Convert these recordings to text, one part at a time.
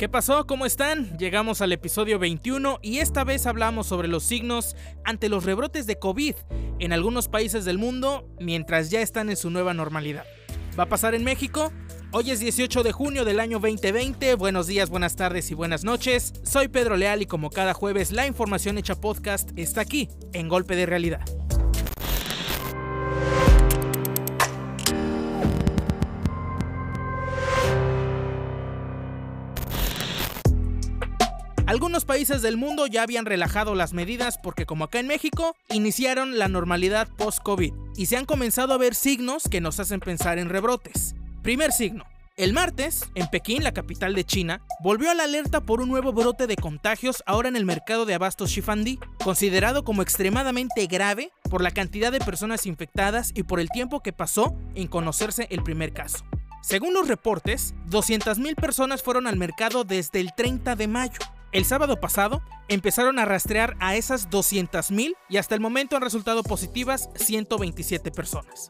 ¿Qué pasó? ¿Cómo están? Llegamos al episodio 21 y esta vez hablamos sobre los signos ante los rebrotes de COVID en algunos países del mundo mientras ya están en su nueva normalidad. ¿Va a pasar en México? Hoy es 18 de junio del año 2020. Buenos días, buenas tardes y buenas noches. Soy Pedro Leal y como cada jueves la información hecha podcast está aquí, en Golpe de Realidad. Algunos países del mundo ya habían relajado las medidas porque como acá en México, iniciaron la normalidad post-COVID y se han comenzado a ver signos que nos hacen pensar en rebrotes. Primer signo. El martes, en Pekín, la capital de China, volvió a la alerta por un nuevo brote de contagios ahora en el mercado de abastos Shifandi, considerado como extremadamente grave por la cantidad de personas infectadas y por el tiempo que pasó en conocerse el primer caso. Según los reportes, 200.000 personas fueron al mercado desde el 30 de mayo, el sábado pasado empezaron a rastrear a esas 200.000 y hasta el momento han resultado positivas 127 personas.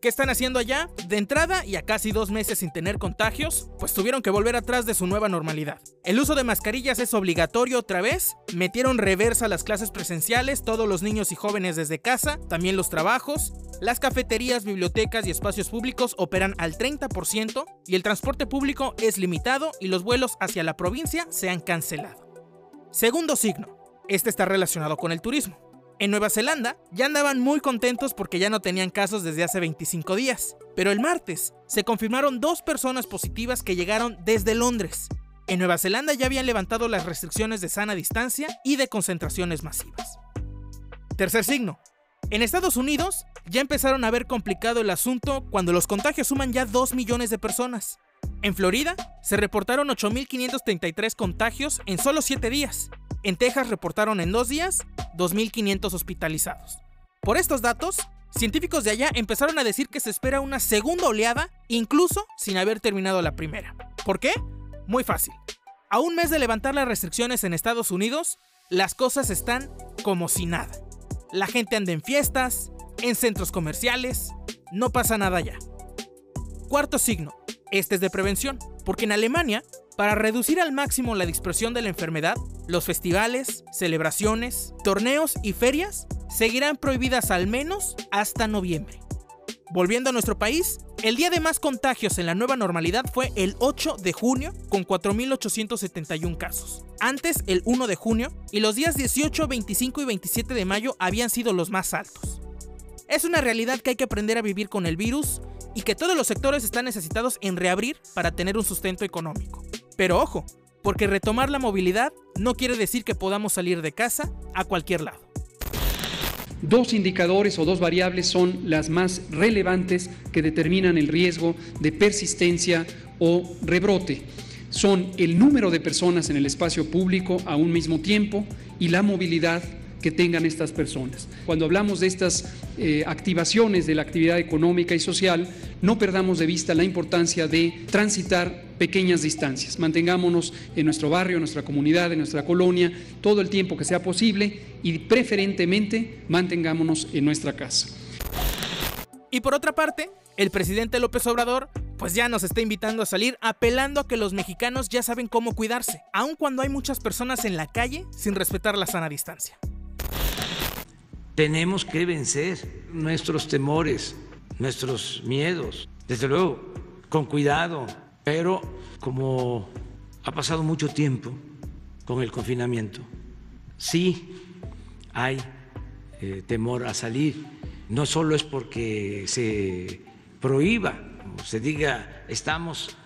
¿Qué están haciendo allá? De entrada, y a casi dos meses sin tener contagios, pues tuvieron que volver atrás de su nueva normalidad. El uso de mascarillas es obligatorio otra vez, metieron reversa las clases presenciales, todos los niños y jóvenes desde casa, también los trabajos, las cafeterías, bibliotecas y espacios públicos operan al 30% y el transporte público es limitado y los vuelos hacia la provincia se han cancelado. Segundo signo, este está relacionado con el turismo. En Nueva Zelanda ya andaban muy contentos porque ya no tenían casos desde hace 25 días, pero el martes se confirmaron dos personas positivas que llegaron desde Londres. En Nueva Zelanda ya habían levantado las restricciones de sana distancia y de concentraciones masivas. Tercer signo. En Estados Unidos ya empezaron a ver complicado el asunto cuando los contagios suman ya 2 millones de personas. En Florida se reportaron 8.533 contagios en solo 7 días. En Texas reportaron en 2 días 2.500 hospitalizados. Por estos datos, científicos de allá empezaron a decir que se espera una segunda oleada, incluso sin haber terminado la primera. ¿Por qué? Muy fácil. A un mes de levantar las restricciones en Estados Unidos, las cosas están como si nada. La gente anda en fiestas, en centros comerciales, no pasa nada ya. Cuarto signo, este es de prevención, porque en Alemania, para reducir al máximo la dispersión de la enfermedad, los festivales, celebraciones, torneos y ferias seguirán prohibidas al menos hasta noviembre. Volviendo a nuestro país, el día de más contagios en la nueva normalidad fue el 8 de junio con 4.871 casos. Antes, el 1 de junio, y los días 18, 25 y 27 de mayo habían sido los más altos. Es una realidad que hay que aprender a vivir con el virus y que todos los sectores están necesitados en reabrir para tener un sustento económico. Pero ojo, porque retomar la movilidad no quiere decir que podamos salir de casa a cualquier lado. Dos indicadores o dos variables son las más relevantes que determinan el riesgo de persistencia o rebrote. Son el número de personas en el espacio público a un mismo tiempo y la movilidad que tengan estas personas. Cuando hablamos de estas eh, activaciones de la actividad económica y social, no perdamos de vista la importancia de transitar pequeñas distancias. Mantengámonos en nuestro barrio, en nuestra comunidad, en nuestra colonia, todo el tiempo que sea posible y preferentemente mantengámonos en nuestra casa. Y por otra parte, el presidente López Obrador pues ya nos está invitando a salir apelando a que los mexicanos ya saben cómo cuidarse, aun cuando hay muchas personas en la calle sin respetar la sana distancia. Tenemos que vencer nuestros temores, nuestros miedos, desde luego, con cuidado, pero como ha pasado mucho tiempo con el confinamiento, sí hay eh, temor a salir. No solo es porque se prohíba, se diga estamos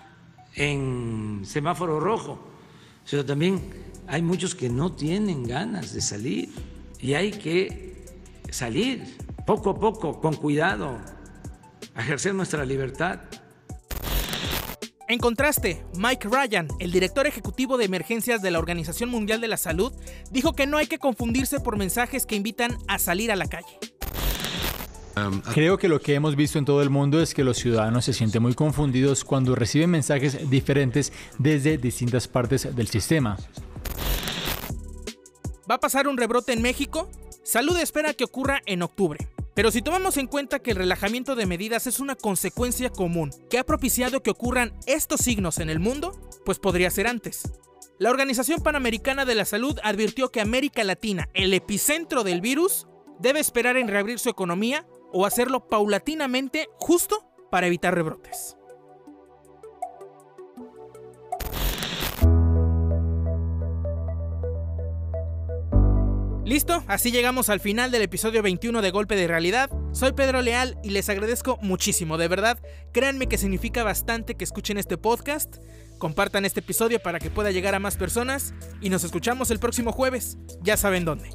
en semáforo rojo, sino también hay muchos que no tienen ganas de salir y hay que salir poco a poco, con cuidado, a ejercer nuestra libertad. En contraste, Mike Ryan, el director ejecutivo de emergencias de la Organización Mundial de la Salud, dijo que no hay que confundirse por mensajes que invitan a salir a la calle. Um, Creo que lo que hemos visto en todo el mundo es que los ciudadanos se sienten muy confundidos cuando reciben mensajes diferentes desde distintas partes del sistema. ¿Va a pasar un rebrote en México? Salud espera que ocurra en octubre. Pero si tomamos en cuenta que el relajamiento de medidas es una consecuencia común que ha propiciado que ocurran estos signos en el mundo, pues podría ser antes. La Organización Panamericana de la Salud advirtió que América Latina, el epicentro del virus, debe esperar en reabrir su economía o hacerlo paulatinamente justo para evitar rebrotes. Listo, así llegamos al final del episodio 21 de Golpe de Realidad. Soy Pedro Leal y les agradezco muchísimo, de verdad. Créanme que significa bastante que escuchen este podcast. Compartan este episodio para que pueda llegar a más personas y nos escuchamos el próximo jueves. Ya saben dónde.